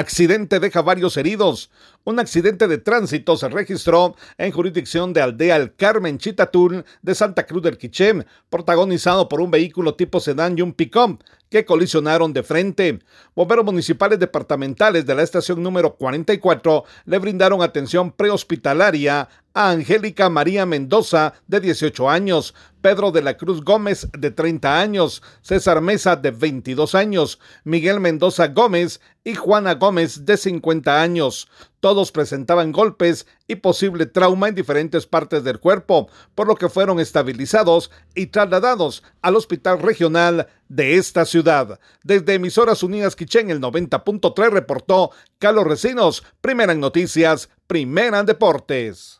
Accidente deja varios heridos. Un accidente de tránsito se registró en jurisdicción de Aldea El Carmen Chitatul de Santa Cruz del Quiché, protagonizado por un vehículo tipo sedán y un pick-up que colisionaron de frente. Bomberos municipales departamentales de la estación número 44 le brindaron atención prehospitalaria a Angélica María Mendoza, de 18 años, Pedro de la Cruz Gómez, de 30 años, César Mesa, de 22 años, Miguel Mendoza Gómez y Juana Gómez, de 50 años. Todos presentaban golpes y posible trauma en diferentes partes del cuerpo, por lo que fueron estabilizados y trasladados al hospital regional de esta ciudad. Desde Emisoras Unidas Quichén, el 90.3 reportó Carlos Recinos, primera en noticias, primera en deportes.